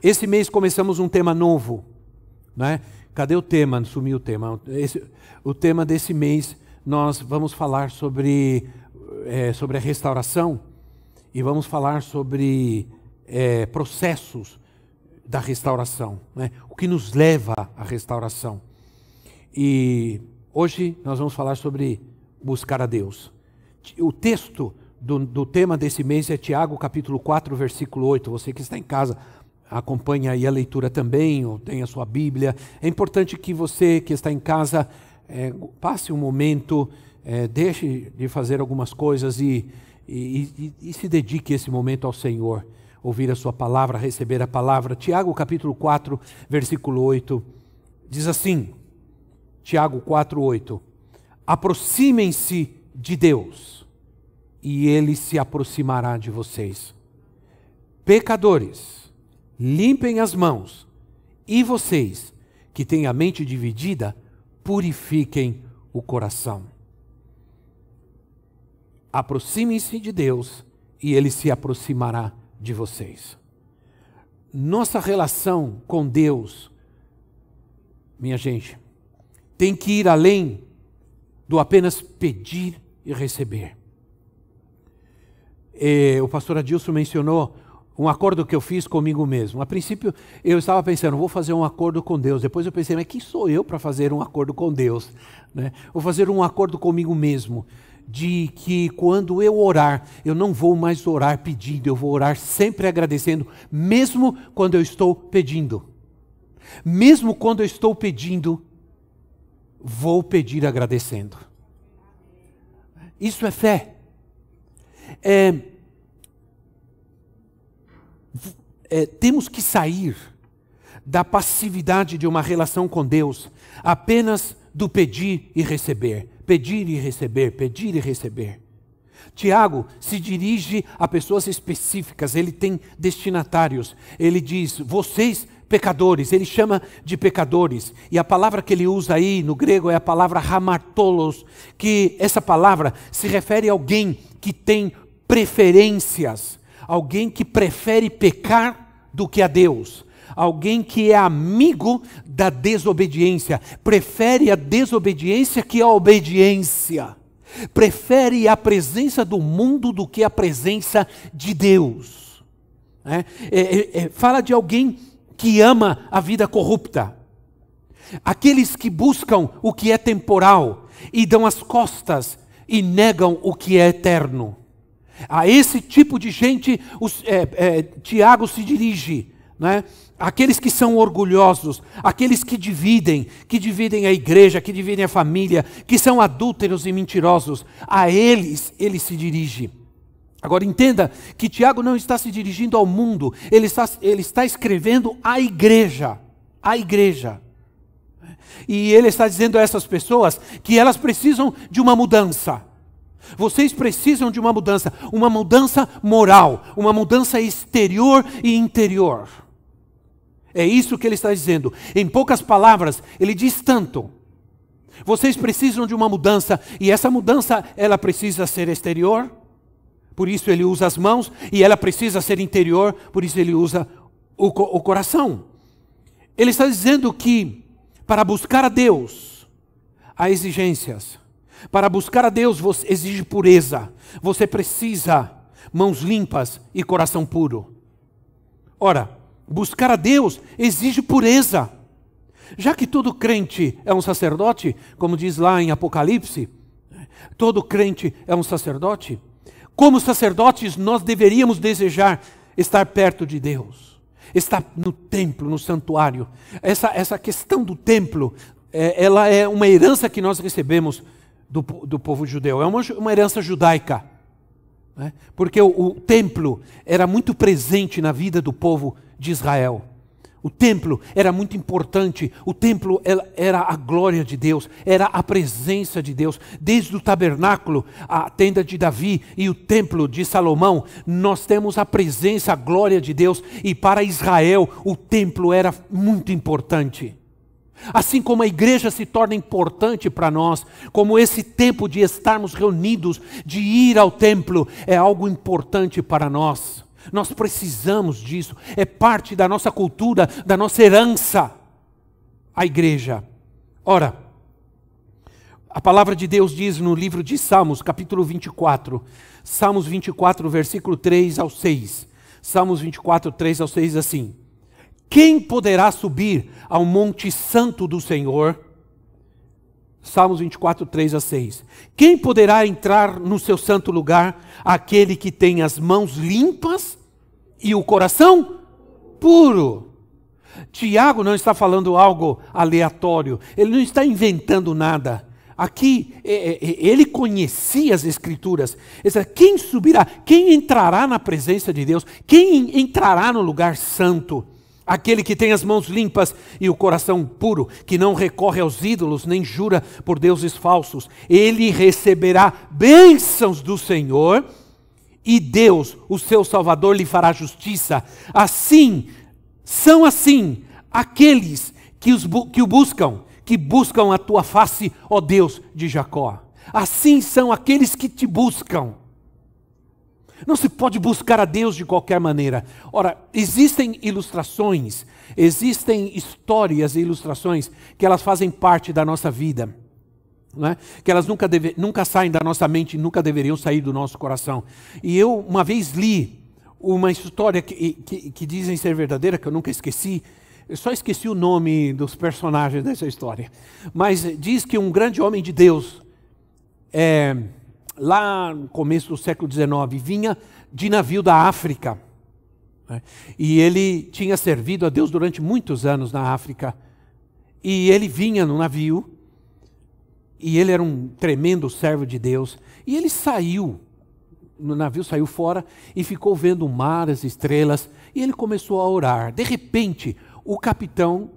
Esse mês começamos um tema novo, né? Cadê o tema? Sumiu o tema. Esse, o tema desse mês nós vamos falar sobre, é, sobre a restauração e vamos falar sobre é, processos da restauração, né? o que nos leva à restauração. E hoje nós vamos falar sobre buscar a Deus. O texto do, do tema desse mês é Tiago capítulo 4, versículo 8. Você que está em casa, acompanhe aí a leitura também, ou tenha a sua Bíblia. É importante que você que está em casa é, passe um momento, é, deixe de fazer algumas coisas e, e, e, e, se dedique esse momento ao Senhor. Ouvir a sua palavra, receber a palavra. Tiago capítulo 4, versículo 8, diz assim, Tiago 4, 8, aproximem-se de Deus e Ele se aproximará de vocês. Pecadores, limpem as mãos. E vocês, que têm a mente dividida, purifiquem o coração. Aproximem-se de Deus e Ele se aproximará de vocês. Nossa relação com Deus, minha gente, tem que ir além do apenas pedir e receber. E, o pastor Adilson mencionou um acordo que eu fiz comigo mesmo. A princípio, eu estava pensando, vou fazer um acordo com Deus. Depois eu pensei, mas quem sou eu para fazer um acordo com Deus? Né? Vou fazer um acordo comigo mesmo. De que quando eu orar, eu não vou mais orar pedindo, eu vou orar sempre agradecendo, mesmo quando eu estou pedindo. Mesmo quando eu estou pedindo, vou pedir agradecendo. Isso é fé. É, é, temos que sair da passividade de uma relação com Deus, apenas do pedir e receber, pedir e receber, pedir e receber. Tiago se dirige a pessoas específicas, ele tem destinatários. Ele diz: vocês pecadores, ele chama de pecadores. E a palavra que ele usa aí no grego é a palavra hamartolos, que essa palavra se refere a alguém que tem preferências, alguém que prefere pecar do que a Deus, alguém que é amigo da desobediência, prefere a desobediência que a obediência, prefere a presença do mundo do que a presença de Deus. É, é, é, é fala de alguém que ama a vida corrupta, aqueles que buscam o que é temporal e dão as costas e negam o que é eterno. A esse tipo de gente, os, é, é, Tiago se dirige. Né? Aqueles que são orgulhosos, aqueles que dividem, que dividem a igreja, que dividem a família, que são adúlteros e mentirosos, a eles ele se dirige. Agora entenda que Tiago não está se dirigindo ao mundo, ele está, ele está escrevendo à igreja. À igreja. E ele está dizendo a essas pessoas que elas precisam de uma mudança. Vocês precisam de uma mudança, uma mudança moral, uma mudança exterior e interior. É isso que ele está dizendo. Em poucas palavras, ele diz tanto. Vocês precisam de uma mudança e essa mudança ela precisa ser exterior. Por isso ele usa as mãos e ela precisa ser interior, por isso ele usa o, o coração. Ele está dizendo que para buscar a Deus há exigências. Para buscar a Deus exige pureza. Você precisa mãos limpas e coração puro. Ora, buscar a Deus exige pureza. Já que todo crente é um sacerdote, como diz lá em Apocalipse, todo crente é um sacerdote. Como sacerdotes, nós deveríamos desejar estar perto de Deus, estar no templo, no santuário. Essa, essa questão do templo, é, ela é uma herança que nós recebemos do, do povo judeu. É uma, uma herança judaica. Né? Porque o, o templo era muito presente na vida do povo de Israel. O templo era muito importante, o templo era a glória de Deus, era a presença de Deus. Desde o tabernáculo, a tenda de Davi e o templo de Salomão, nós temos a presença, a glória de Deus, e para Israel o templo era muito importante. Assim como a igreja se torna importante para nós, como esse tempo de estarmos reunidos, de ir ao templo, é algo importante para nós. Nós precisamos disso, é parte da nossa cultura, da nossa herança. A igreja. Ora, a palavra de Deus diz no livro de Salmos, capítulo 24, Salmos 24, versículo 3 ao 6. Salmos 24, 3 ao 6 assim: Quem poderá subir ao monte santo do Senhor? Salmos 24, 3 a 6. Quem poderá entrar no seu santo lugar? Aquele que tem as mãos limpas e o coração puro. Tiago não está falando algo aleatório, ele não está inventando nada. Aqui é, é, é, ele conhecia as Escrituras. Quem subirá? Quem entrará na presença de Deus? Quem entrará no lugar santo? Aquele que tem as mãos limpas e o coração puro, que não recorre aos ídolos nem jura por deuses falsos, ele receberá bênçãos do Senhor e Deus, o seu Salvador, lhe fará justiça. Assim, são assim aqueles que, os, que o buscam, que buscam a tua face, ó Deus de Jacó. Assim são aqueles que te buscam. Não se pode buscar a Deus de qualquer maneira. Ora, existem ilustrações, existem histórias e ilustrações que elas fazem parte da nossa vida é? que elas nunca, deve, nunca saem da nossa mente, nunca deveriam sair do nosso coração. E eu uma vez li uma história que, que, que dizem ser verdadeira, que eu nunca esqueci, eu só esqueci o nome dos personagens dessa história. Mas diz que um grande homem de Deus, é, lá no começo do século XIX, vinha de navio da África. Né? E ele tinha servido a Deus durante muitos anos na África. E ele vinha no navio e ele era um tremendo servo de Deus. E ele saiu, no navio saiu fora e ficou vendo o mar, as estrelas. E ele começou a orar. De repente, o capitão,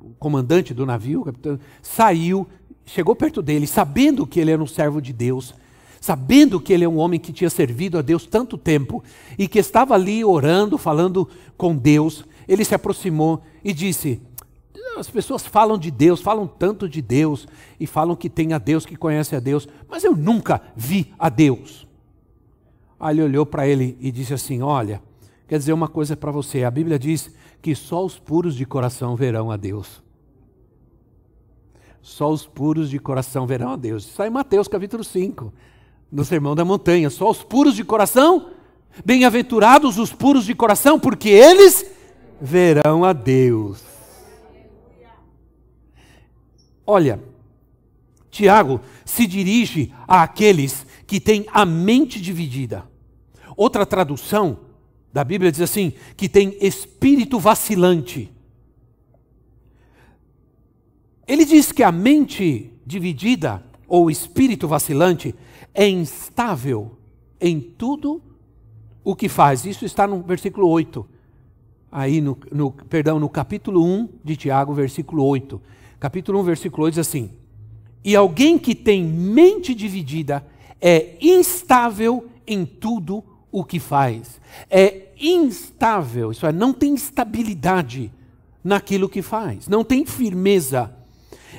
o comandante do navio, capitão, saiu, chegou perto dele, sabendo que ele era um servo de Deus, sabendo que ele é um homem que tinha servido a Deus tanto tempo e que estava ali orando, falando com Deus. Ele se aproximou e disse: as pessoas falam de Deus, falam tanto de Deus e falam que tem a Deus, que conhece a Deus, mas eu nunca vi a Deus. Aí ele olhou para ele e disse assim: Olha, quer dizer uma coisa para você, a Bíblia diz que só os puros de coração verão a Deus. Só os puros de coração verão a Deus. Isso está em Mateus capítulo 5, no Sermão da Montanha. Só os puros de coração, bem-aventurados os puros de coração, porque eles verão a Deus. Olha, Tiago se dirige àqueles que têm a mente dividida. Outra tradução da Bíblia diz assim: que tem espírito vacilante. Ele diz que a mente dividida, ou espírito vacilante, é instável em tudo o que faz. Isso está no versículo 8. Aí no, no perdão, no capítulo 1 de Tiago, versículo 8 capítulo 1, versículo 8 diz assim: E alguém que tem mente dividida é instável em tudo o que faz. É instável, isso é, não tem estabilidade naquilo que faz, não tem firmeza.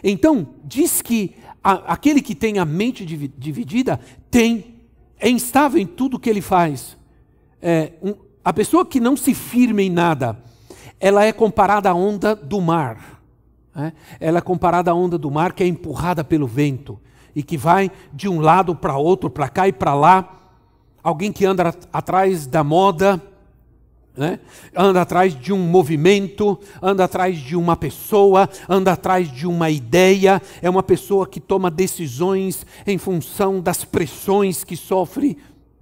Então, diz que aquele que tem a mente dividida tem, é instável em tudo que ele faz. É, um, a pessoa que não se firma em nada, ela é comparada à onda do mar. Né? Ela é comparada à onda do mar que é empurrada pelo vento e que vai de um lado para outro, para cá e para lá. Alguém que anda atrás da moda, né? anda atrás de um movimento, anda atrás de uma pessoa, anda atrás de uma ideia. É uma pessoa que toma decisões em função das pressões que sofre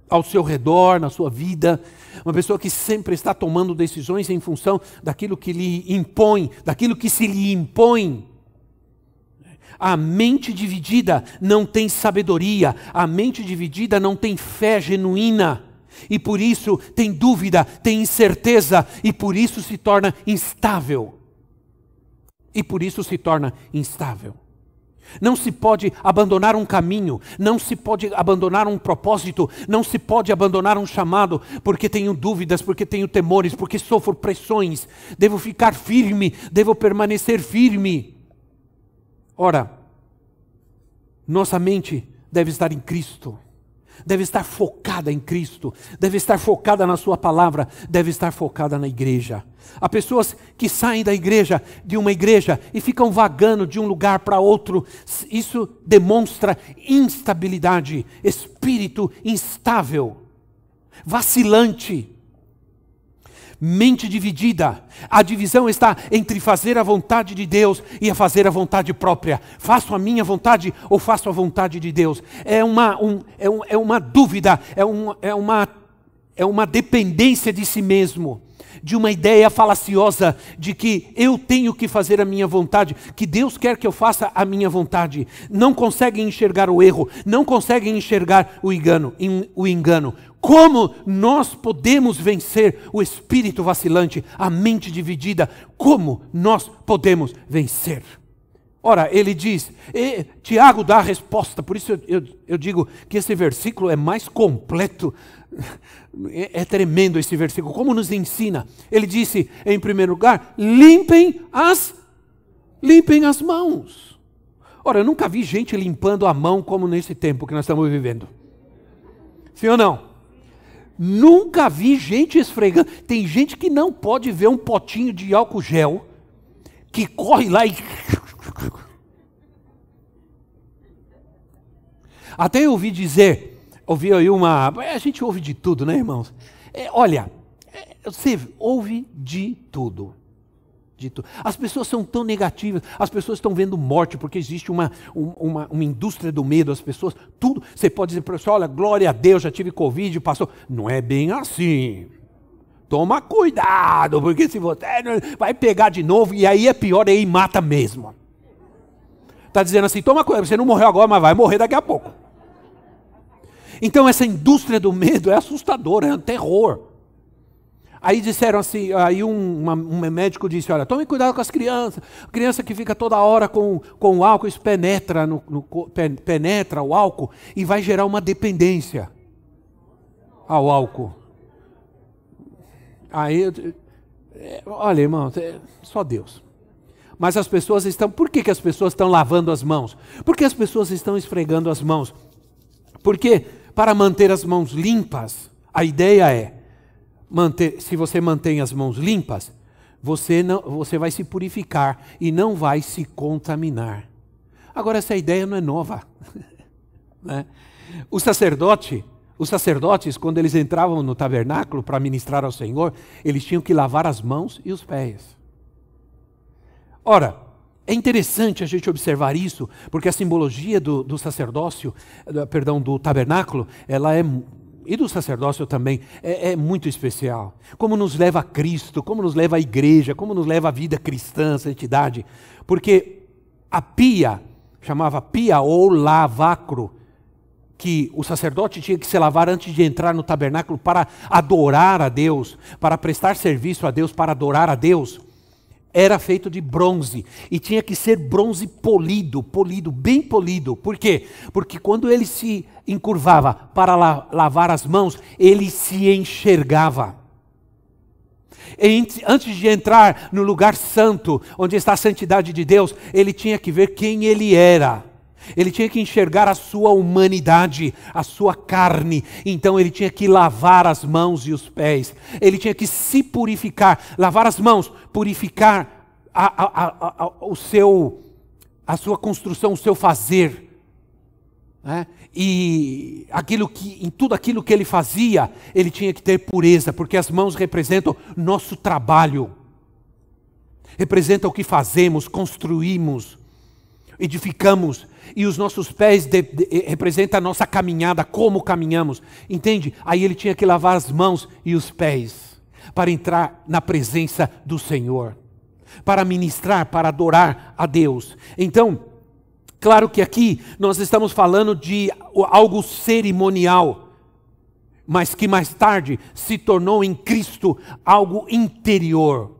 ao seu redor, na sua vida uma pessoa que sempre está tomando decisões em função daquilo que lhe impõe, daquilo que se lhe impõe. A mente dividida não tem sabedoria, a mente dividida não tem fé genuína. E por isso tem dúvida, tem incerteza, e por isso se torna instável. E por isso se torna instável. Não se pode abandonar um caminho, não se pode abandonar um propósito, não se pode abandonar um chamado, porque tenho dúvidas, porque tenho temores, porque sofro pressões. Devo ficar firme, devo permanecer firme. Ora, nossa mente deve estar em Cristo deve estar focada em Cristo, deve estar focada na Sua palavra, deve estar focada na igreja. Há pessoas que saem da igreja, de uma igreja, e ficam vagando de um lugar para outro. Isso demonstra instabilidade, espírito instável, vacilante mente dividida. A divisão está entre fazer a vontade de Deus e a fazer a vontade própria. Faço a minha vontade ou faço a vontade de Deus? É uma, um, é, um, é uma dúvida, é, um, é, uma, é uma dependência de si mesmo de uma ideia falaciosa de que eu tenho que fazer a minha vontade, que Deus quer que eu faça a minha vontade. Não conseguem enxergar o erro, não conseguem enxergar o engano. O engano. Como nós podemos vencer o espírito vacilante, a mente dividida? Como nós podemos vencer? Ora, ele diz, Tiago dá a resposta, por isso eu, eu, eu, digo que esse versículo é mais completo. É, é tremendo esse versículo, como nos ensina. Ele disse, em primeiro lugar, limpem as, limpem as mãos. Ora, eu nunca vi gente limpando a mão como nesse tempo que nós estamos vivendo. Sim ou não? Nunca vi gente esfregando. Tem gente que não pode ver um potinho de álcool gel, que corre lá e. Até eu ouvi dizer, ouvi aí uma. A gente ouve de tudo, né, irmãos? É, olha, é, você ouve de tudo dito. As pessoas são tão negativas, as pessoas estão vendo morte, porque existe uma, uma, uma indústria do medo, as pessoas, tudo. Você pode dizer para olha, glória a Deus, já tive Covid, passou. Não é bem assim. Toma cuidado, porque se você vai pegar de novo, e aí é pior, aí mata mesmo. Está dizendo assim, toma cuidado, você não morreu agora, mas vai morrer daqui a pouco. Então essa indústria do medo é assustadora, é um terror. Aí disseram assim, aí um, uma, um médico disse, olha, tome cuidado com as crianças. Criança que fica toda hora com, com o álcool, isso penetra, no, no, penetra o álcool e vai gerar uma dependência ao álcool. Aí, é, olha, irmão, é só Deus. Mas as pessoas estão. Por que, que as pessoas estão lavando as mãos? Porque as pessoas estão esfregando as mãos. Porque para manter as mãos limpas, a ideia é manter, se você mantém as mãos limpas, você, não, você vai se purificar e não vai se contaminar. Agora, essa ideia não é nova. né? O sacerdote, os sacerdotes, quando eles entravam no tabernáculo para ministrar ao Senhor, eles tinham que lavar as mãos e os pés. Ora, é interessante a gente observar isso, porque a simbologia do, do sacerdócio, perdão, do tabernáculo, ela é e do sacerdócio também, é, é, muito especial. Como nos leva a Cristo, como nos leva a igreja, como nos leva a vida cristã, a santidade. Porque a pia, chamava pia ou lavacro, que o sacerdote tinha que se lavar antes de entrar no tabernáculo para adorar a Deus, para prestar serviço a Deus, para adorar a Deus era feito de bronze e tinha que ser bronze polido, polido, bem polido. Por quê? Porque quando ele se encurvava para la lavar as mãos, ele se enxergava. Antes de entrar no lugar santo, onde está a santidade de Deus, ele tinha que ver quem ele era. Ele tinha que enxergar a sua humanidade, a sua carne. Então ele tinha que lavar as mãos e os pés. Ele tinha que se purificar, lavar as mãos, purificar a, a, a, o seu, a sua construção, o seu fazer. Né? E aquilo que, em tudo aquilo que ele fazia, ele tinha que ter pureza, porque as mãos representam nosso trabalho, representam o que fazemos, construímos, edificamos e os nossos pés de, de, eh, representam a nossa caminhada, como caminhamos, entende? Aí ele tinha que lavar as mãos e os pés para entrar na presença do Senhor, para ministrar, para adorar a Deus. Então, claro que aqui nós estamos falando de algo cerimonial. mas que mais tarde se tornou em Cristo algo interior,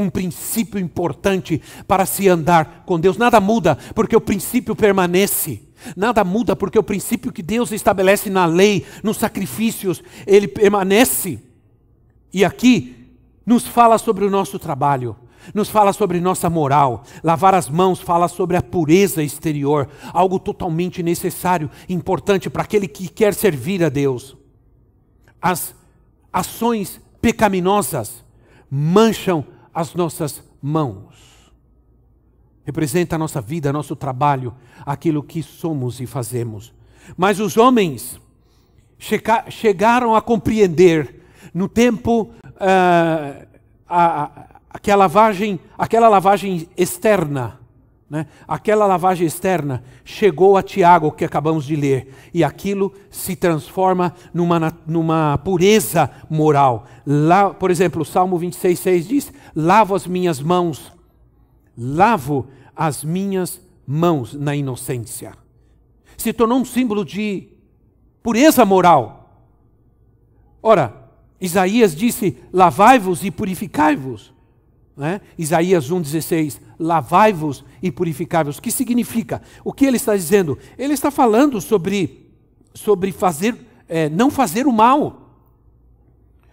um princípio importante para se andar com Deus. Nada muda, porque o princípio permanece. Nada muda, porque o princípio que Deus estabelece na lei, nos sacrifícios, ele permanece. E aqui nos fala sobre o nosso trabalho, nos fala sobre nossa moral. Lavar as mãos fala sobre a pureza exterior, algo totalmente necessário, importante para aquele que quer servir a Deus. As ações pecaminosas mancham as nossas mãos. Representa a nossa vida, nosso trabalho, aquilo que somos e fazemos. Mas os homens chegaram a compreender no tempo uh, a, a, aquela lavagem, aquela lavagem externa, né? aquela lavagem externa chegou a Tiago, que acabamos de ler, e aquilo se transforma numa, numa pureza moral. Lá, por exemplo, o Salmo 26,6 diz: Lavo as minhas mãos, lavo as minhas mãos na inocência. Se tornou um símbolo de pureza moral. Ora, Isaías disse: Lavai-vos e purificai-vos. Né? Isaías 1,16: Lavai-vos e purificai-vos. O que significa? O que ele está dizendo? Ele está falando sobre, sobre fazer, é, não fazer o mal,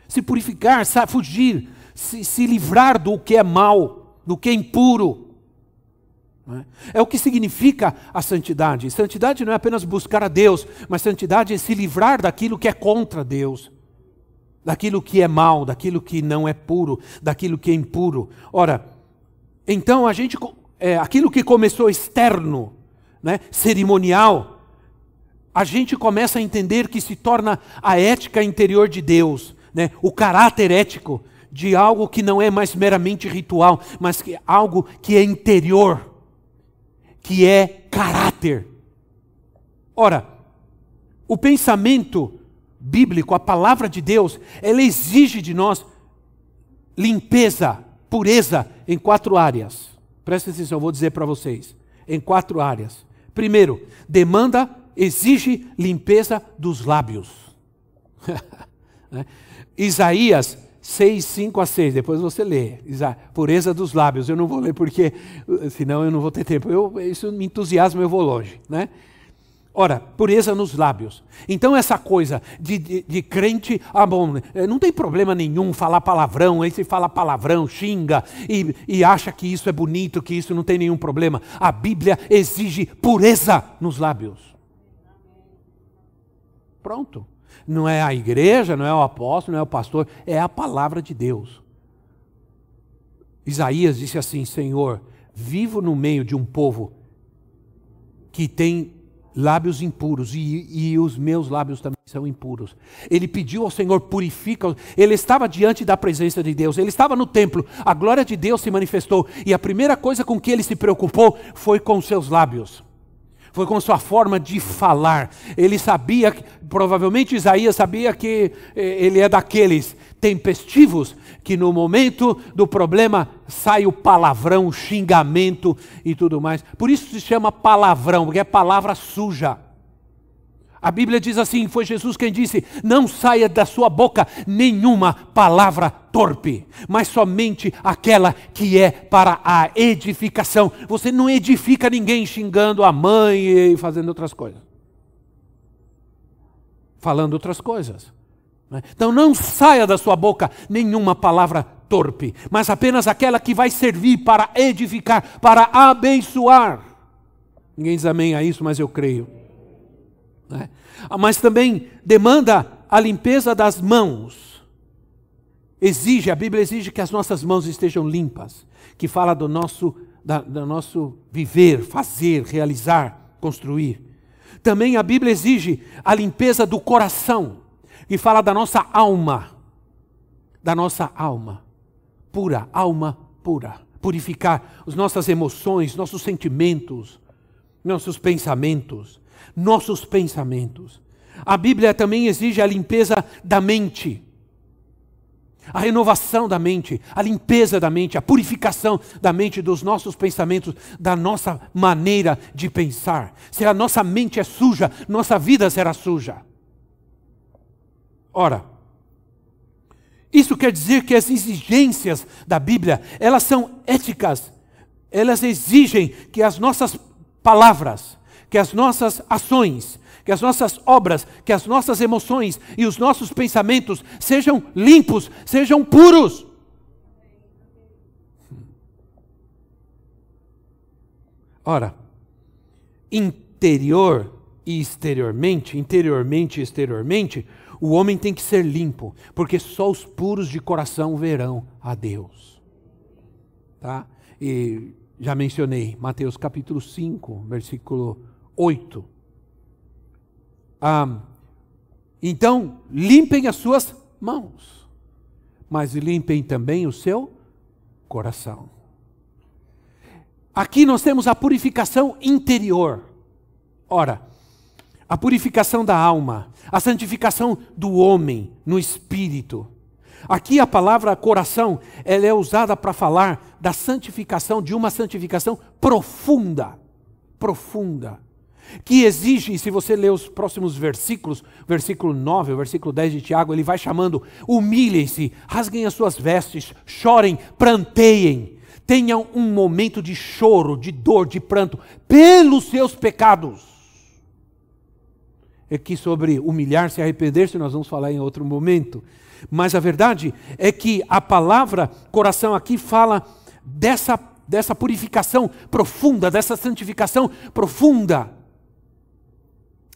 se purificar, fugir, se, se livrar do que é mal, do que é impuro. Né? É o que significa a santidade. Santidade não é apenas buscar a Deus, mas santidade é se livrar daquilo que é contra Deus daquilo que é mal, daquilo que não é puro, daquilo que é impuro. Ora, então a gente, é, aquilo que começou externo, né, cerimonial, a gente começa a entender que se torna a ética interior de Deus, né, o caráter ético de algo que não é mais meramente ritual, mas que é algo que é interior, que é caráter. Ora, o pensamento bíblico, a palavra de Deus, ela exige de nós limpeza, pureza em quatro áreas. Presta atenção, eu vou dizer para vocês. Em quatro áreas. Primeiro, demanda, exige limpeza dos lábios. Né? Isaías 6, 5 a 6, depois você lê. Pureza dos lábios. Eu não vou ler porque, senão eu não vou ter tempo. Eu, isso me entusiasma, eu vou longe. Né? Ora, pureza nos lábios. Então, essa coisa de, de, de, crente, ah, bom, eh, não tem problema nenhum falar palavrão, aí se fala palavrão, xinga e, e acha que isso é bonito, que isso não tem nenhum problema. A Bíblia exige pureza nos lábios. Pronto. Não é a igreja, não é o apóstolo, não é o pastor, é a palavra de Deus. Isaías disse assim: Senhor, vivo no meio de um povo que tem lábios impuros, e, e, os meus lábios também são impuros. Ele pediu ao Senhor, purifica. Ele estava diante da presença de Deus, ele estava no templo, a glória de Deus se manifestou, e a primeira coisa com que ele se preocupou foi com seus lábios. Foi com sua forma de falar. Ele sabia, provavelmente Isaías sabia que eh, ele é daqueles tempestivos que no momento do problema sai o palavrão, o xingamento e tudo mais. Por isso se chama palavrão, porque é palavra suja. A Bíblia diz assim: foi Jesus quem disse: Não saia da sua boca nenhuma palavra torpe, mas somente aquela que é para a edificação. Você não edifica ninguém xingando a mãe e fazendo outras coisas. Falando outras coisas. Né? Então não saia da sua boca nenhuma palavra torpe, mas apenas aquela que vai servir para edificar, para abençoar. Ninguém diz amém a isso, mas eu creio. Né? Mas também demanda a limpeza das mãos. Exige, a Bíblia exige que as nossas mãos estejam limpas, que fala do nosso, da, do nosso viver, fazer, realizar, construir. Também a Bíblia exige a limpeza do coração e fala da nossa alma, da nossa alma, pura, alma pura. Purificar as nossas emoções, nossos sentimentos, nossos pensamentos, nossos pensamentos. A Bíblia também exige a limpeza da mente, a renovação da mente, a limpeza da mente, a purificação da mente, dos nossos pensamentos, da nossa maneira de pensar. Se a nossa mente é suja, nossa vida será suja. Ora, isso quer dizer que as exigências da Bíblia, elas são éticas. Elas exigem que as nossas palavras, que as nossas ações, que as nossas obras, que as nossas emoções e os nossos pensamentos sejam limpos, sejam puros. Ora, interior e exteriormente, interiormente e exteriormente, o homem tem que ser limpo, porque só os puros de coração verão a Deus. Tá? E já mencionei, Mateus capítulo 5, versículo 8. Ah, então, limpem as suas mãos, mas limpem também o seu coração. Aqui nós temos a purificação interior. Ora, a purificação da alma, a santificação do homem no espírito. Aqui a palavra coração, ela é usada para falar da santificação, de uma santificação profunda, profunda, que exige, se você ler os próximos versículos, versículo 9, o versículo 10 de Tiago, ele vai chamando: humilhem-se, rasguem as suas vestes, chorem, pranteiem, tenham um momento de choro, de dor, de pranto, pelos seus pecados que sobre humilhar-se e arrepender-se nós vamos falar em outro momento. Mas a verdade é que a palavra coração aqui fala dessa, dessa purificação profunda, dessa santificação profunda.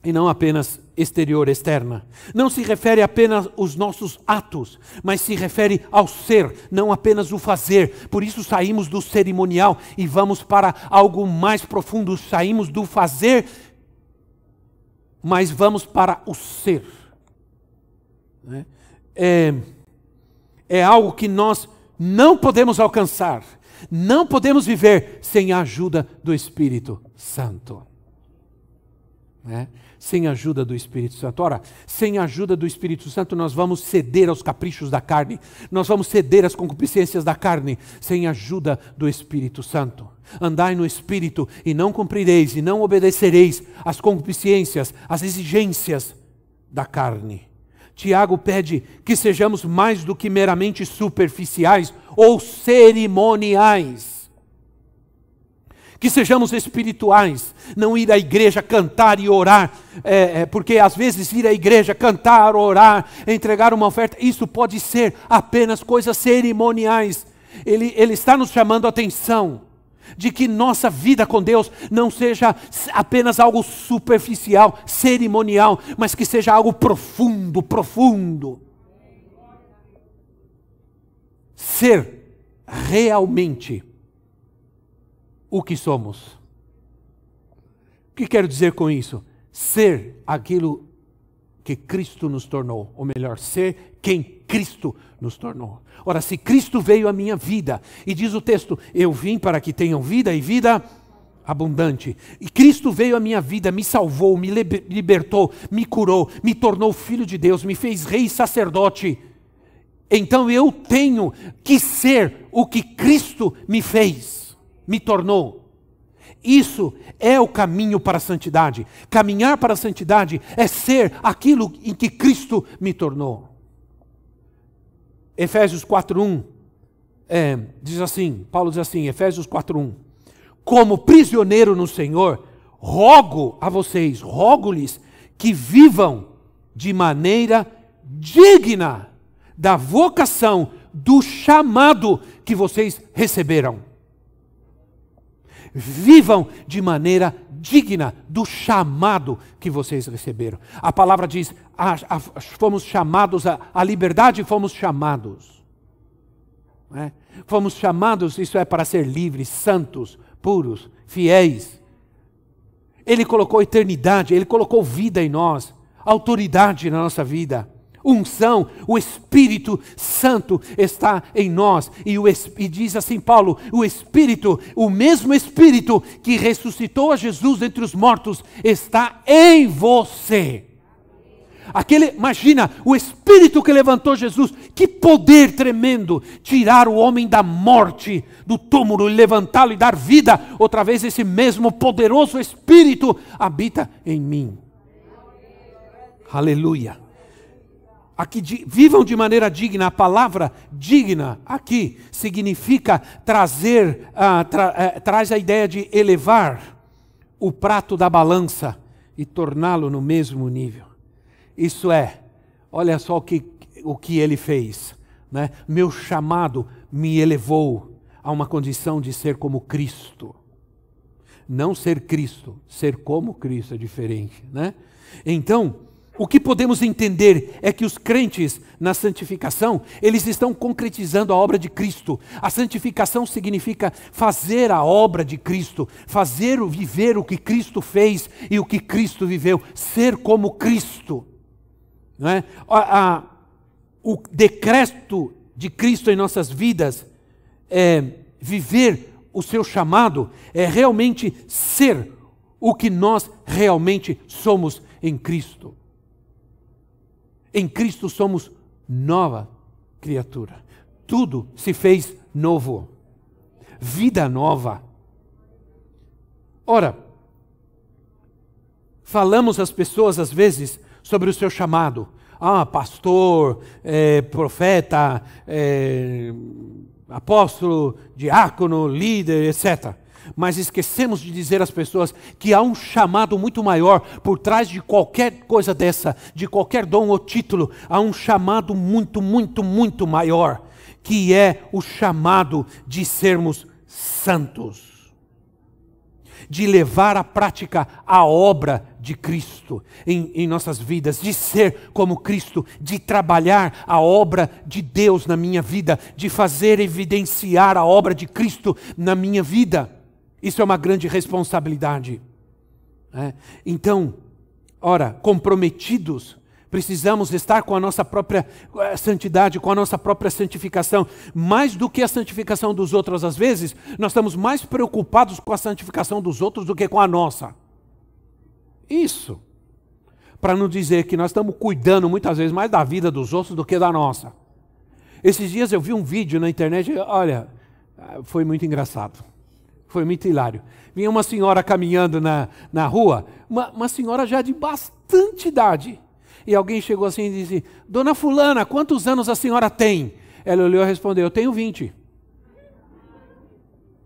E não apenas exterior, externa. Não se refere apenas aos nossos atos, mas se refere ao ser, não apenas o fazer. Por isso saímos do cerimonial e vamos para algo mais profundo. Saímos do fazer mas vamos para o ser. Né? É, é algo que nós não podemos alcançar, não podemos viver sem a ajuda do Espírito Santo. Né? Sem a ajuda do Espírito Santo. Ora, sem a ajuda do Espírito Santo, nós vamos ceder aos caprichos da carne, nós vamos ceder às concupiscências da carne, sem a ajuda do Espírito Santo. Andai no Espírito e não cumprireis e não obedecereis às concupiscências, às exigências da carne. Tiago pede que sejamos mais do que meramente superficiais ou cerimoniais. Que sejamos espirituais, não ir à igreja cantar e orar, é, é, porque às vezes ir à igreja cantar, orar, entregar uma oferta, isso pode ser apenas coisas cerimoniais. Ele, ele está nos chamando a atenção de que nossa vida com Deus não seja apenas algo superficial, cerimonial, mas que seja algo profundo, profundo. Ser realmente o que somos. O que quero dizer com isso? Ser aquilo que Cristo nos tornou, ou melhor, ser quem Cristo nos tornou. Ora, se Cristo veio à minha vida, e diz o texto: Eu vim para que tenham vida e vida abundante. E Cristo veio à minha vida, me salvou, me libertou, me curou, me tornou filho de Deus, me fez rei e sacerdote. Então eu tenho que ser o que Cristo me fez, me tornou. Isso é o caminho para a santidade. Caminhar para a santidade é ser aquilo em que Cristo me tornou. Efésios 4.1 é, diz assim, Paulo diz assim, Efésios 4.1 Como prisioneiro no Senhor, rogo a vocês, rogo-lhes que vivam de maneira digna da vocação, do chamado que vocês receberam. Vivam de maneira digna do chamado que vocês receberam. A palavra diz: a, a, fomos chamados, à liberdade fomos chamados. É? Fomos chamados, isso é para ser livres, santos, puros, fiéis. Ele colocou eternidade, ele colocou vida em nós, autoridade na nossa vida unção, o Espírito Santo está em nós. E, o, e, diz assim Paulo: o Espírito, o mesmo Espírito que ressuscitou a Jesus entre os mortos, está em você. Aquele, imagina, o Espírito que levantou Jesus, que poder tremendo, tirar o homem da morte, do túmulo, e levantá-lo e dar vida. Outra vez, esse mesmo poderoso Espírito habita em mim. Aleluia. Aqui, vivam de maneira digna. A palavra digna aqui significa trazer, uh, tra, uh, traz a ideia de elevar o prato da balança e torná-lo no mesmo nível. Isso é, olha só o que, o que ele fez. Né? Meu chamado me elevou a uma condição de ser como Cristo. Não ser Cristo, ser como Cristo é diferente. Né? Então, o que podemos entender é que os crentes na santificação, eles estão concretizando a obra de Cristo. A santificação significa fazer a obra de Cristo, fazer viver o que Cristo fez e o que Cristo viveu, ser como Cristo. Não é? a, a, o decreto de Cristo em nossas vidas é viver o seu chamado, é realmente ser o que nós realmente somos em Cristo. Em Cristo somos nova criatura. Tudo se fez novo. Vida nova. Ora, falamos às pessoas às vezes sobre o seu chamado. Ah, pastor, é, profeta, é, apóstolo, diácono, líder, etc mas esquecemos de dizer às pessoas que há um chamado muito maior por trás de qualquer coisa dessa, de qualquer dom ou título, há um chamado muito, muito, muito maior, que é o chamado de sermos santos. De levar à prática a obra de Cristo em, em, nossas vidas, de ser como Cristo, de trabalhar a obra de Deus na minha vida, de fazer evidenciar a obra de Cristo na minha vida. Isso é uma grande responsabilidade. Né? Então, ora, comprometidos, precisamos estar com a nossa própria eh, santidade, com a nossa própria santificação. Mais do que a santificação dos outros, às vezes, nós estamos mais preocupados com a santificação dos outros do que com a nossa. Isso. Para não dizer que nós estamos cuidando muitas vezes mais da vida dos outros do que da nossa. Esses dias eu vi um vídeo na internet, olha, foi muito engraçado. Foi muito hilário. Vinha uma senhora caminhando na, na rua, uma, uma senhora já de bastante idade. E alguém chegou assim e disse: Dona Fulana, quantos anos a senhora tem? Ela olhou e respondeu: Eu tenho 20.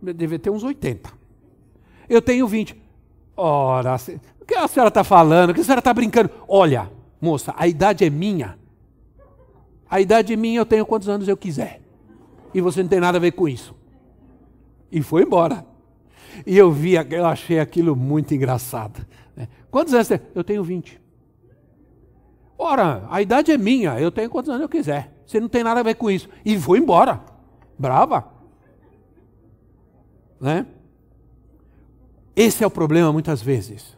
Deve ter uns 80. Eu tenho 20. Ora, o que a senhora está falando? O que a senhora está brincando? Olha, moça, a idade é minha. A idade é minha, eu tenho quantos anos eu quiser. E você não tem nada a ver com isso. E foi embora. E eu vi, eu achei aquilo muito engraçado. Né? Quantos anos você tem? Eu tenho 20. Ora, a idade é minha, eu tenho quantos anos eu quiser. Você não tem nada a ver com isso. E foi embora. Brava. Né? Esse é o problema muitas vezes.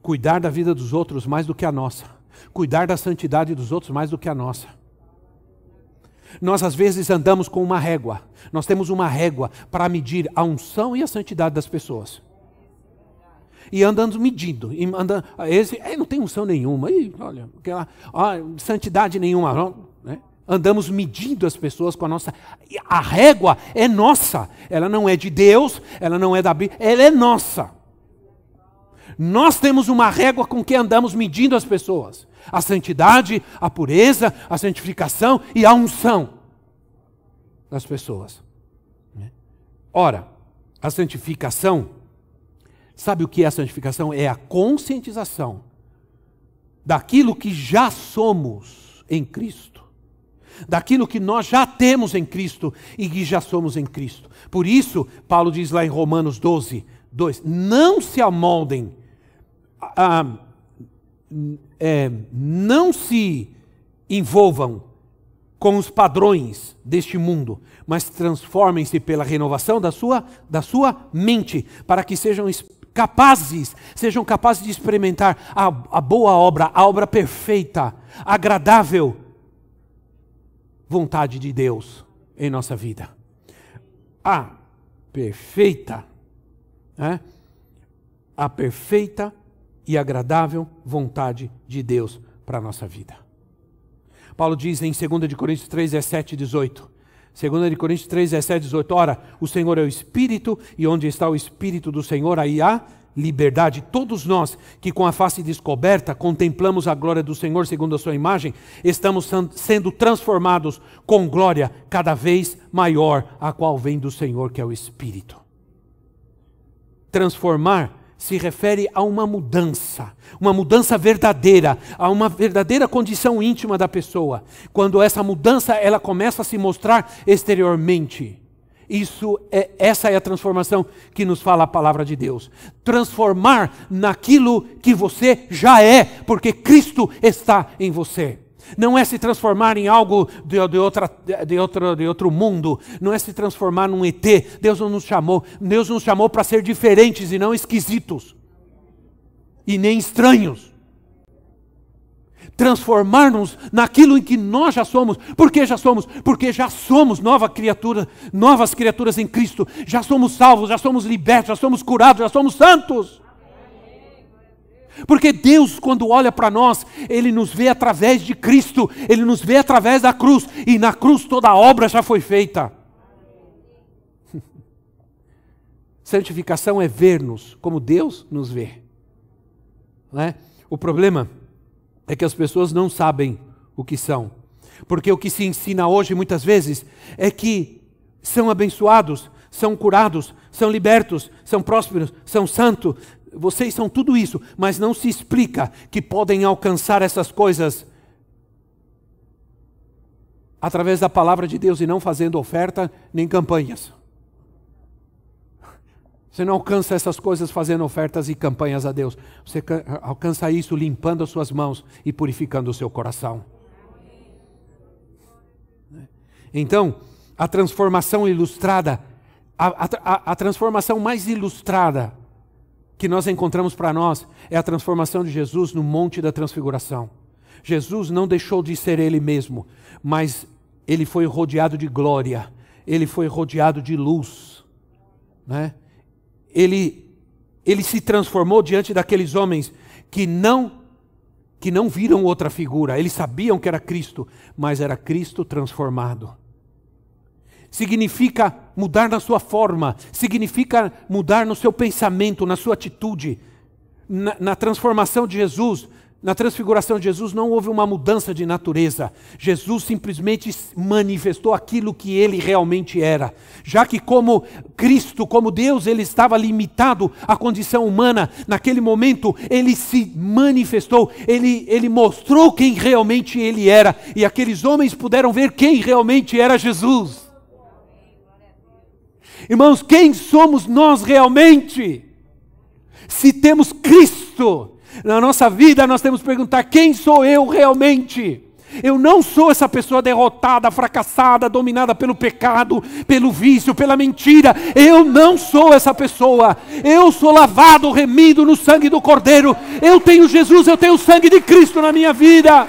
Cuidar da vida dos outros mais do que a nossa. Cuidar da santidade dos outros mais do que a nossa. Nós às vezes andamos com uma régua. Nós temos uma régua para medir a unção e a santidade das pessoas. E andando medindo, e andando, esse é, não tem unção nenhuma, e, olha, aquela, ah, santidade nenhuma. Né? Andamos medindo as pessoas com a nossa. A régua é nossa, ela não é de Deus, ela não é da Bíblia, ela é nossa. Nós temos uma régua com que andamos medindo as pessoas a santidade, a pureza, a santificação e a unção das pessoas. Né? Ora, a santificação, sabe o que é a santificação? É a conscientização daquilo que já somos em Cristo, daquilo que nós já temos em Cristo e que já somos em Cristo. Por isso, Paulo diz lá em Romanos 12, 2: não se amoldem. A, é, não se envolvam com os padrões deste mundo, mas transformem-se pela renovação da sua, da sua mente, para que sejam capazes, sejam capazes de experimentar a, a boa obra, a obra perfeita, agradável vontade de Deus em nossa vida. A perfeita, né? a perfeita e agradável vontade de Deus para a nossa vida. Paulo diz em 2 de Coríntios 3, 17 e 18. 2 de Coríntios 3, 17 e 18. Ora, o Senhor é o Espírito, e onde está o Espírito do Senhor, aí há liberdade. Todos nós que com a face descoberta contemplamos a glória do Senhor segundo a sua imagem, estamos sendo transformados com glória cada vez maior, a qual vem do Senhor, que é o Espírito. Transformar se refere a uma mudança, uma mudança verdadeira, a uma verdadeira condição íntima da pessoa. Quando essa mudança ela começa a se mostrar exteriormente. Isso é essa é a transformação que nos fala a palavra de Deus. Transformar naquilo que você já é, porque Cristo está em você. Não é se transformar em algo de, de, outra, de, outro, de outro mundo. Não é se transformar num ET. Deus não nos chamou. Deus nos chamou para ser diferentes e não esquisitos. E nem estranhos. Transformar-nos naquilo em que nós já somos. Por que já somos? Porque já somos nova criatura, novas criaturas em Cristo. Já somos salvos, já somos libertos, já somos curados, já somos santos. Porque Deus, quando olha para nós, Ele nos vê através de Cristo, Ele nos vê através da cruz, e na cruz toda a obra já foi feita. Santificação é ver-nos como Deus nos vê. É? O problema é que as pessoas não sabem o que são. Porque o que se ensina hoje, muitas vezes, é que são abençoados, são curados, são libertos, são prósperos, são santos, vocês são tudo isso, mas não se explica que podem alcançar essas coisas através da palavra de Deus e não fazendo oferta nem campanhas. Você não alcança essas coisas fazendo ofertas e campanhas a Deus. Você alcança isso limpando as suas mãos e purificando o seu coração. Então, a transformação ilustrada, a, a, a transformação mais ilustrada que nós encontramos para nós é a transformação de Jesus no Monte da Transfiguração. Jesus não deixou de ser ele mesmo, mas ele foi rodeado de glória, ele foi rodeado de luz. Né? Ele, ele se transformou diante daqueles homens que não que não viram outra figura, eles sabiam que era Cristo, mas era Cristo transformado significa mudar na sua forma, significa mudar no seu pensamento, na sua atitude. Na, na, transformação de Jesus, na transfiguração de Jesus, não houve uma mudança de natureza. Jesus simplesmente manifestou aquilo que ele realmente era. Já que, como Cristo, como Deus, ele estava limitado à condição humana, naquele momento ele se manifestou, ele, ele mostrou quem realmente ele era. E aqueles homens puderam ver quem realmente era Jesus. Irmãos, quem somos nós realmente? Se temos Cristo na nossa vida, nós temos que perguntar: quem sou eu realmente? Eu não sou essa pessoa derrotada, fracassada, dominada pelo pecado, pelo vício, pela mentira. Eu não sou essa pessoa. Eu sou lavado, remido no sangue do Cordeiro. Eu tenho Jesus, eu tenho o sangue de Cristo na minha vida.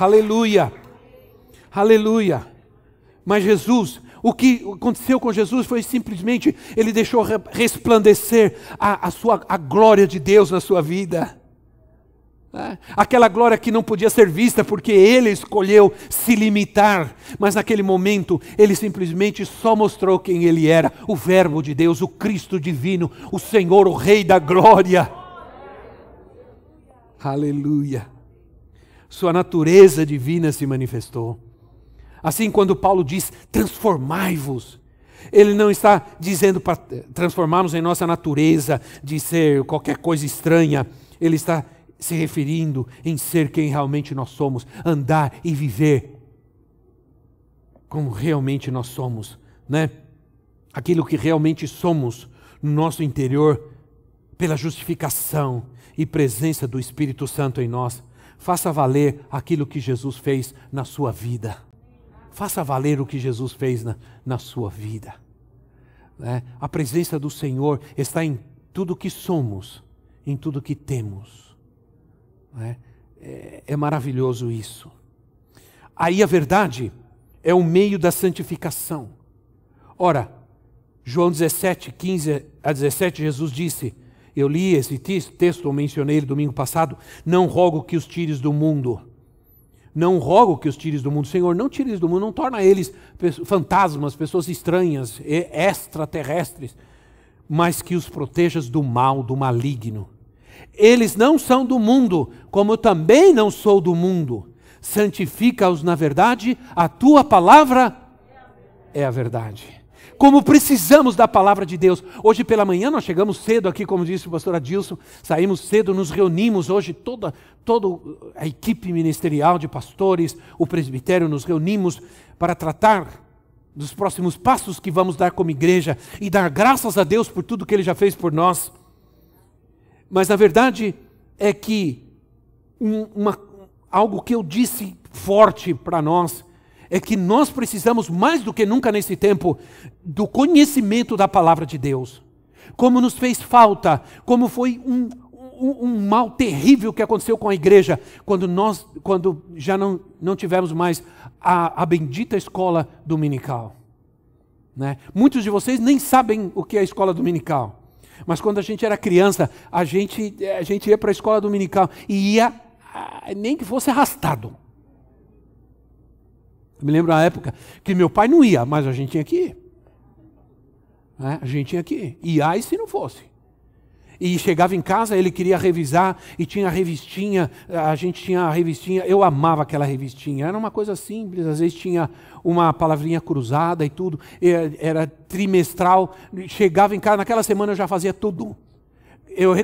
Aleluia. Aleluia. Mas Jesus, o que aconteceu com Jesus foi simplesmente ele deixou resplandecer a, a, sua, a glória de Deus na sua vida. É? Aquela glória que não podia ser vista porque ele escolheu se limitar, mas naquele momento ele simplesmente só mostrou quem ele era: o Verbo de Deus, o Cristo divino, o Senhor, o Rei da glória. Aleluia. Sua natureza divina se manifestou. Assim, quando Paulo diz transformai-vos, ele não está dizendo para transformarmos em nossa natureza de ser qualquer coisa estranha, ele está se referindo em ser quem realmente nós somos, andar e viver como realmente nós somos, né? Aquilo que realmente somos no nosso interior pela justificação e presença do Espírito Santo em nós. Faça valer aquilo que Jesus fez na sua vida. Faça valer o que Jesus fez na, na sua vida. Né? A presença do Senhor está em tudo que somos, em tudo que temos. Né? É, é maravilhoso isso. Aí a verdade é o meio da santificação. Ora, João 17, 15 a 17, Jesus disse: Eu li esse texto, eu mencionei ele domingo passado. Não rogo que os tires do mundo, Não rogo que os tires do mundo, Senhor, não tires do mundo, não torna eles fantasmas, pessoas estranhas, extraterrestres, mas que os protejas do mal, do maligno. Eles não são do mundo, como eu também não sou do mundo. Santifica-os na verdade, a tua palavra é a verdade como precisamos da palavra de Deus. Hoje pela manhã nós chegamos cedo aqui, como disse o pastor Adilson, saímos cedo, nos reunimos hoje, toda, toda a equipe ministerial de pastores, o presbitério, nos reunimos para tratar dos próximos passos que vamos dar como igreja e dar graças a Deus por tudo que Ele já fez por nós. Mas na verdade é que uma, algo que eu disse forte para nós é que nós precisamos mais do que nunca nesse tempo do conhecimento da palavra de Deus. Como nos fez falta, como foi um, um, um, mal terrível que aconteceu com a igreja quando nós, quando já não, não tivemos mais a, a bendita escola dominical. Né? Muitos de vocês nem sabem o que é a escola dominical. Mas quando a gente era criança, a gente, a gente ia para a escola dominical e ia, nem que fosse arrastado. Eu me lembro da época que meu pai não ia, mas a gente tinha que ir. Né? A gente tinha que ir. E aí se não fosse. E chegava em casa, ele queria revisar e tinha a revistinha, a gente tinha a revistinha, eu amava aquela revistinha, era uma coisa simples, às vezes tinha uma palavrinha cruzada e tudo, era trimestral, chegava em casa, naquela semana eu já fazia tudo. Eu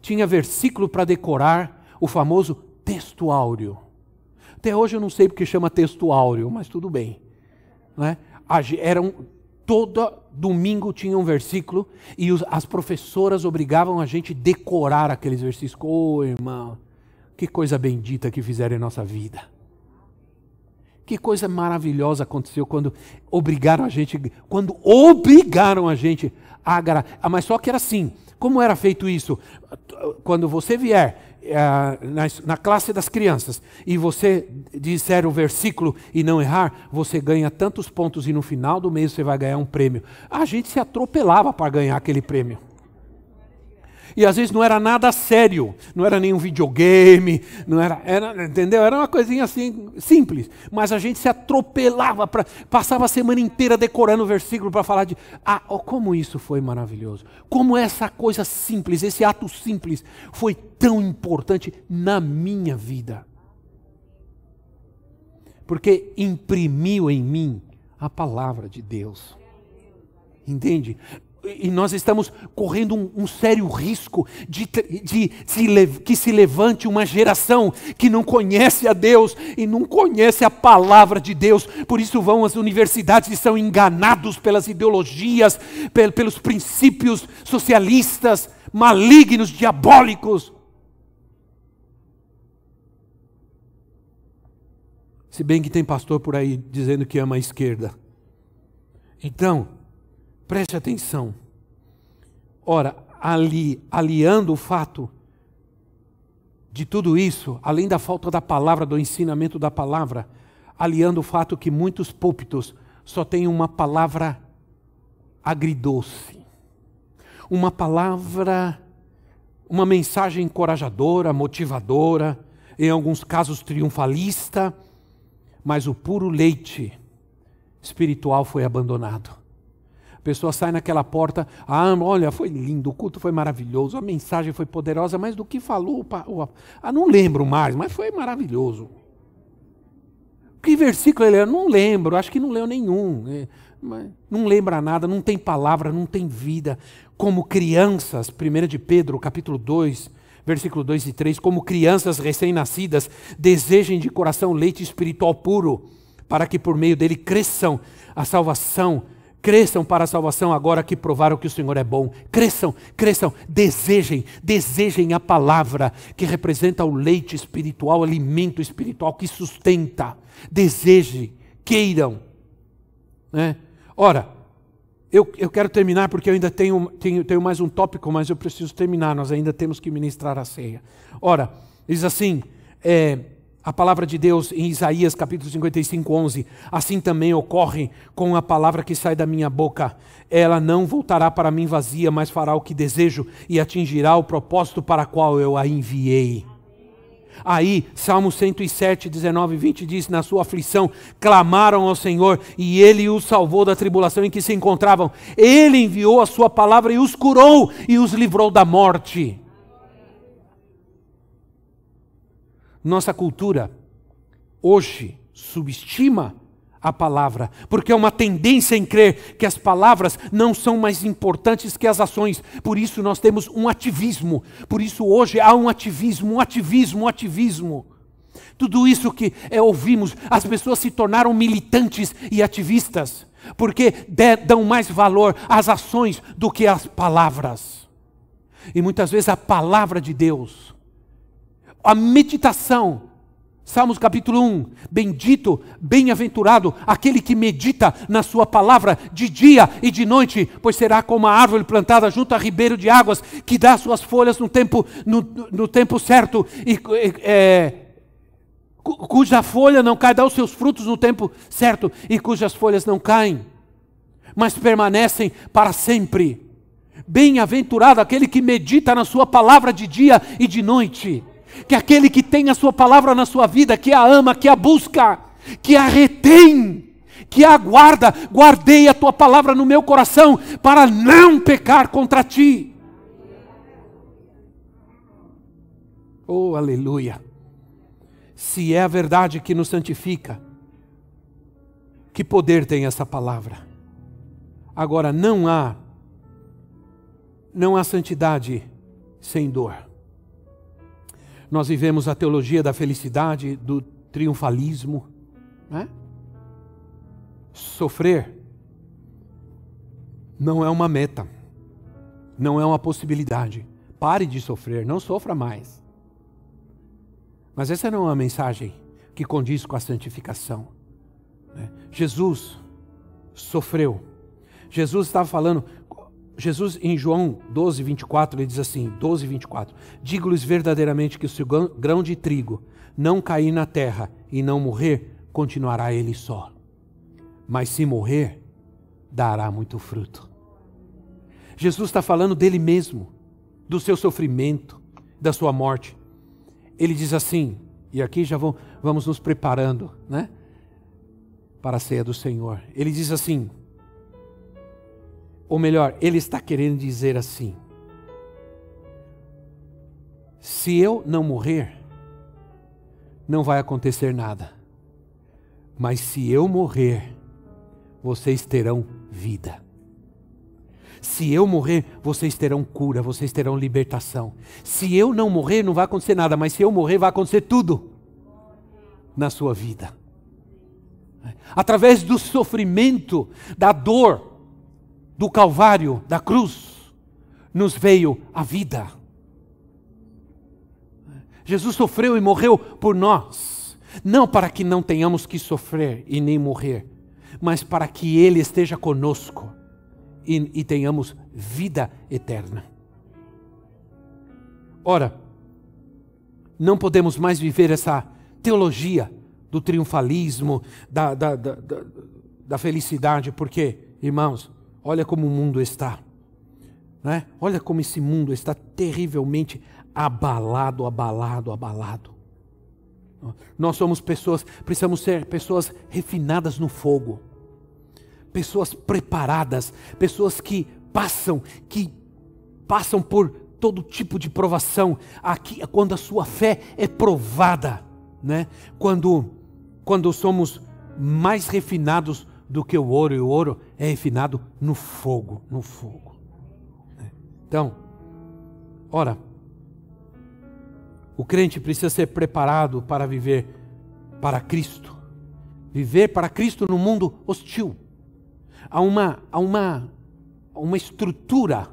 tinha versículo para decorar, o famoso texto áureo. Até hoje eu não sei porque chama texto áureo, mas tudo bem. Né? Era um, todo domingo tinha um versículo e os, as professoras obrigavam a gente decorar aqueles versículos. Ô oh, irmão, que coisa bendita que fizeram em nossa vida. Que coisa maravilhosa aconteceu quando obrigaram a gente, quando obrigaram a gente a. Ah, mas só que era assim. Como era feito isso? Quando você vier na, na, classe das crianças e você disser o versículo e não errar, você ganha tantos pontos e no final do mês você vai ganhar um prêmio. A gente se atropelava para ganhar aquele prêmio. E às vezes não era nada sério, não era nenhum videogame, não era, era entendeu? Era uma coisinha assim simples, mas a gente se atropelava para passava a semana inteira decorando o versículo para falar de ah, oh, como isso foi maravilhoso. Como essa coisa simples, esse ato simples foi tão importante na minha vida. Porque imprimiu em mim a palavra de Deus. Entende? E nós estamos correndo um, um sério risco de, de, que se levante uma geração que não conhece a Deus e não conhece a palavra de Deus. Por isso vão às universidades e são enganados pelas ideologias, pel, pelos princípios socialistas, malignos, diabólicos. Se bem que tem pastor por aí dizendo que ama a esquerda. Então, Preste atenção. Ora, ali, aliando o fato de tudo isso, além da falta da palavra, do ensinamento da palavra, aliando o fato que muitos púlpitos só têm uma palavra agridoce, uma palavra, uma mensagem encorajadora, motivadora, em alguns casos triunfalista, mas o puro leite espiritual foi abandonado pessoa sai naquela porta, ah, olha, foi lindo, o culto foi maravilhoso, a mensagem foi poderosa, mas do que falou, ah, não lembro mais, mas foi maravilhoso. Que versículo ele é? Não lembro, acho que não leu nenhum. É, não lembra nada, não tem palavra, não tem vida. Como crianças, 1 de Pedro, capítulo 2, versículo 2 e 3, como crianças recém-nascidas, desejem de coração leite espiritual puro, para que por meio dele cresçam a salvação Cresçam para a salvação agora que provaram que o Senhor é bom. Cresçam, cresçam, desejem, desejem a palavra que representa o leite espiritual, o alimento espiritual que sustenta. Desejem, queiram. Né? Ora, eu, eu quero terminar porque eu ainda tenho, tenho, tenho mais um tópico, mas eu preciso terminar. Nós ainda temos que ministrar a ceia. Ora, diz assim: é, a palavra de Deus em Isaías capítulo 55, 11. Assim também ocorre com a palavra que sai da minha boca. Ela não voltará para mim vazia, mas fará o que desejo e atingirá o propósito para qual eu a enviei. Aí, Salmo 107, 19 e 20 diz: Na sua aflição clamaram ao Senhor e ele os salvou da tribulação em que se encontravam. Ele enviou a sua palavra e os curou e os livrou da morte. Nossa cultura hoje subestima a palavra, porque é uma tendência em crer que as palavras não são mais importantes que as ações. Por isso nós temos um ativismo. Por isso hoje há um ativismo, um ativismo, um ativismo. Tudo isso que é, ouvimos, as pessoas se tornaram militantes e ativistas, porque dão mais valor às ações do que às palavras. E muitas vezes a palavra de Deus, a meditação, Salmos capítulo 1: Bendito, bem-aventurado aquele que medita na Sua palavra de dia e de noite, pois será como a árvore plantada junto a ribeiro de águas, que dá suas folhas no tempo, no, no tempo certo, e, é, cuja folha não cai, dá os seus frutos no tempo certo, e cujas folhas não caem, mas permanecem para sempre. Bem-aventurado aquele que medita na Sua palavra de dia e de noite que aquele que tem a sua palavra na sua vida, que a ama, que a busca, que a retém, que a guarda, guardei a tua palavra no meu coração para não pecar contra ti. Oh, aleluia! Se é a verdade que nos santifica, que poder tem essa palavra? Agora, não há, não há santidade sem dor. Nós vivemos a teologia da felicidade, do triunfalismo. Né? Sofrer não é uma meta, não é uma possibilidade. Pare de sofrer, não sofra mais. Mas essa não é uma mensagem que condiz com a santificação. Né? Jesus sofreu. Jesus estava falando, Jesus, em João 12, 24, ele diz assim: 12, 24: Digo-lhes verdadeiramente que se o grão de trigo não cair na terra e não morrer, continuará ele só. Mas se morrer, dará muito fruto. Jesus está falando dele mesmo, do seu sofrimento, da sua morte. Ele diz assim, e aqui já vamos nos preparando, né? Para a ceia do Senhor. Ele diz assim: ou melhor, ele está querendo dizer assim: se eu não morrer, não vai acontecer nada. Mas se eu morrer, vocês terão vida. Se eu morrer, vocês terão cura, vocês terão libertação. Se eu não morrer, não vai acontecer nada, mas se eu morrer, vai acontecer tudo na sua vida. Através do sofrimento, da dor, do Calvário, da cruz, nos veio a vida. Jesus sofreu e morreu por nós, não para que não tenhamos que sofrer e nem morrer, mas para que Ele esteja conosco e, e tenhamos vida eterna. Ora, não podemos mais viver essa teologia do triunfalismo, da, da, da, da, felicidade, porque, irmãos, Olha como o mundo está. Né? Olha como esse mundo está terrivelmente abalado, abalado, abalado. Nós somos pessoas, precisamos ser pessoas refinadas no fogo, pessoas preparadas, pessoas que passam, que passam por todo tipo de provação. Aqui, quando a sua fé é provada, né? Quando, quando somos mais refinados do que o ouro, e o ouro é refinado no fogo, no fogo. Então, ora, o crente precisa ser preparado para viver para Cristo. Viver para Cristo no mundo hostil. Há uma, há uma, uma estrutura,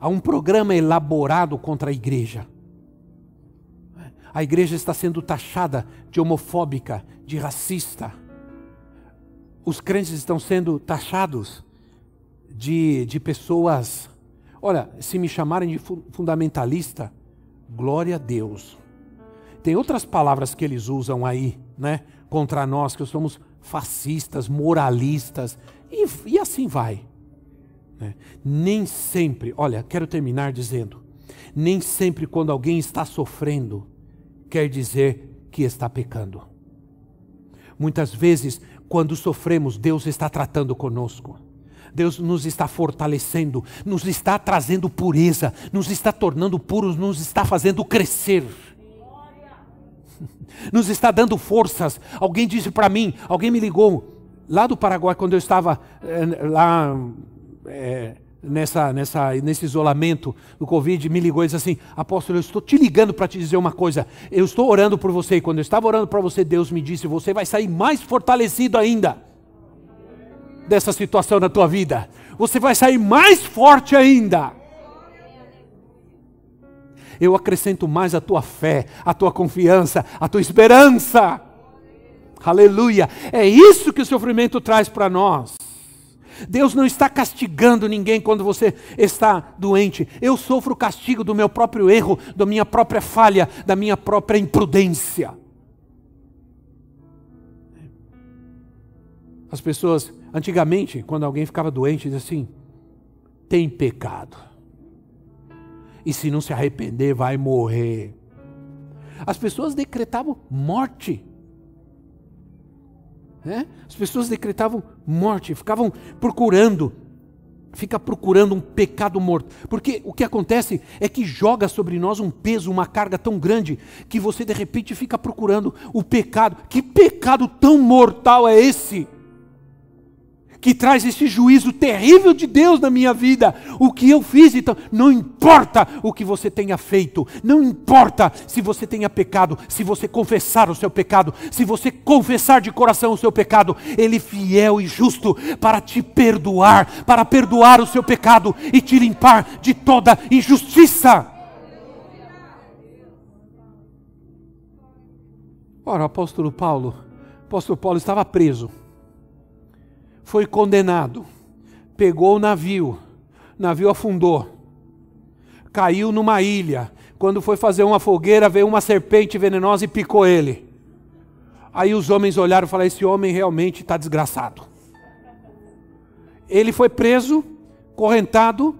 há um programa elaborado contra a igreja. A igreja está sendo taxada de homofóbica, de racista os crentes estão sendo taxados de, de pessoas. Olha, se me chamarem de fundamentalista, glória a Deus. Tem outras palavras que eles usam aí, né? Contra nós, que somos fascistas, moralistas, e, e assim vai. Né? Nem sempre, olha, quero terminar dizendo: nem sempre quando alguém está sofrendo, quer dizer que está pecando. Muitas vezes, quando sofremos, Deus está tratando conosco. Deus nos está fortalecendo, nos está trazendo pureza, nos está tornando puros, nos está fazendo crescer. Nos está dando forças. Alguém disse para mim, alguém me ligou lá do Paraguai quando eu estava é, lá é, nessa, nessa, nesse isolamento do Covid, me ligou e disse assim: Apóstolo, eu estou te ligando para te dizer uma coisa. Eu estou orando por você. E quando eu estava orando para você, Deus me disse: Você vai sair mais fortalecido ainda dessa situação na tua vida. Você vai sair mais forte ainda. Eu acrescento mais a tua fé, a tua confiança, a tua esperança. Aleluia. É isso que o sofrimento traz para nós. Deus não está castigando ninguém quando você está doente. Eu sofro o castigo do meu próprio erro, da minha própria falha, da minha própria imprudência. As pessoas, antigamente, quando alguém ficava doente, diziam assim: tem pecado. E se não se arrepender, vai morrer. As pessoas decretavam morte né? As pessoas decretavam morte, ficavam procurando, fica procurando um pecado morto. Porque o que acontece é que joga sobre nós um peso, uma carga tão grande, que você de repente fica procurando o pecado. Que pecado tão mortal é esse? Que traz esse juízo terrível de Deus na minha vida. O que eu fiz, então, não importa o que você tenha feito, não importa se você tenha pecado, se você confessar o seu pecado, se você confessar de coração o seu pecado, Ele fiel e justo para te perdoar, para perdoar o seu pecado e te limpar de toda injustiça. Ora, o apóstolo Paulo, o apóstolo Paulo estava preso foi condenado, pegou o navio, navio afundou, caiu numa ilha. Quando foi fazer uma fogueira, veio uma serpente venenosa e picou ele. Aí os homens olharam e falaram: Esse homem realmente está desgraçado. Ele foi preso, correntado,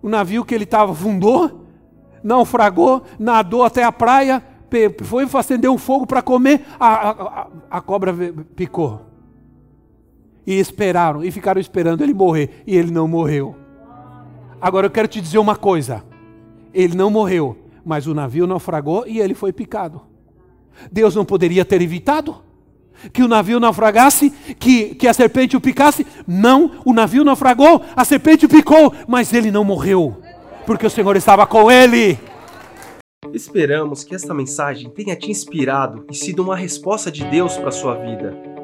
o navio que ele estava afundou, naufragou, nadou até a praia, foi acender um fogo para comer, a, a, a, a cobra picou e esperaram, e ficaram esperando ele morrer, e ele não morreu. Agora eu quero te dizer uma coisa: ele não morreu, mas o navio naufragou e ele foi picado. Deus não poderia ter evitado que o navio naufragasse, que, que a serpente o picasse? Não, o navio naufragou, a serpente o picou, mas ele não morreu, porque o Senhor estava com ele. Esperamos que esta mensagem tenha te inspirado e sido uma resposta de Deus para a sua vida.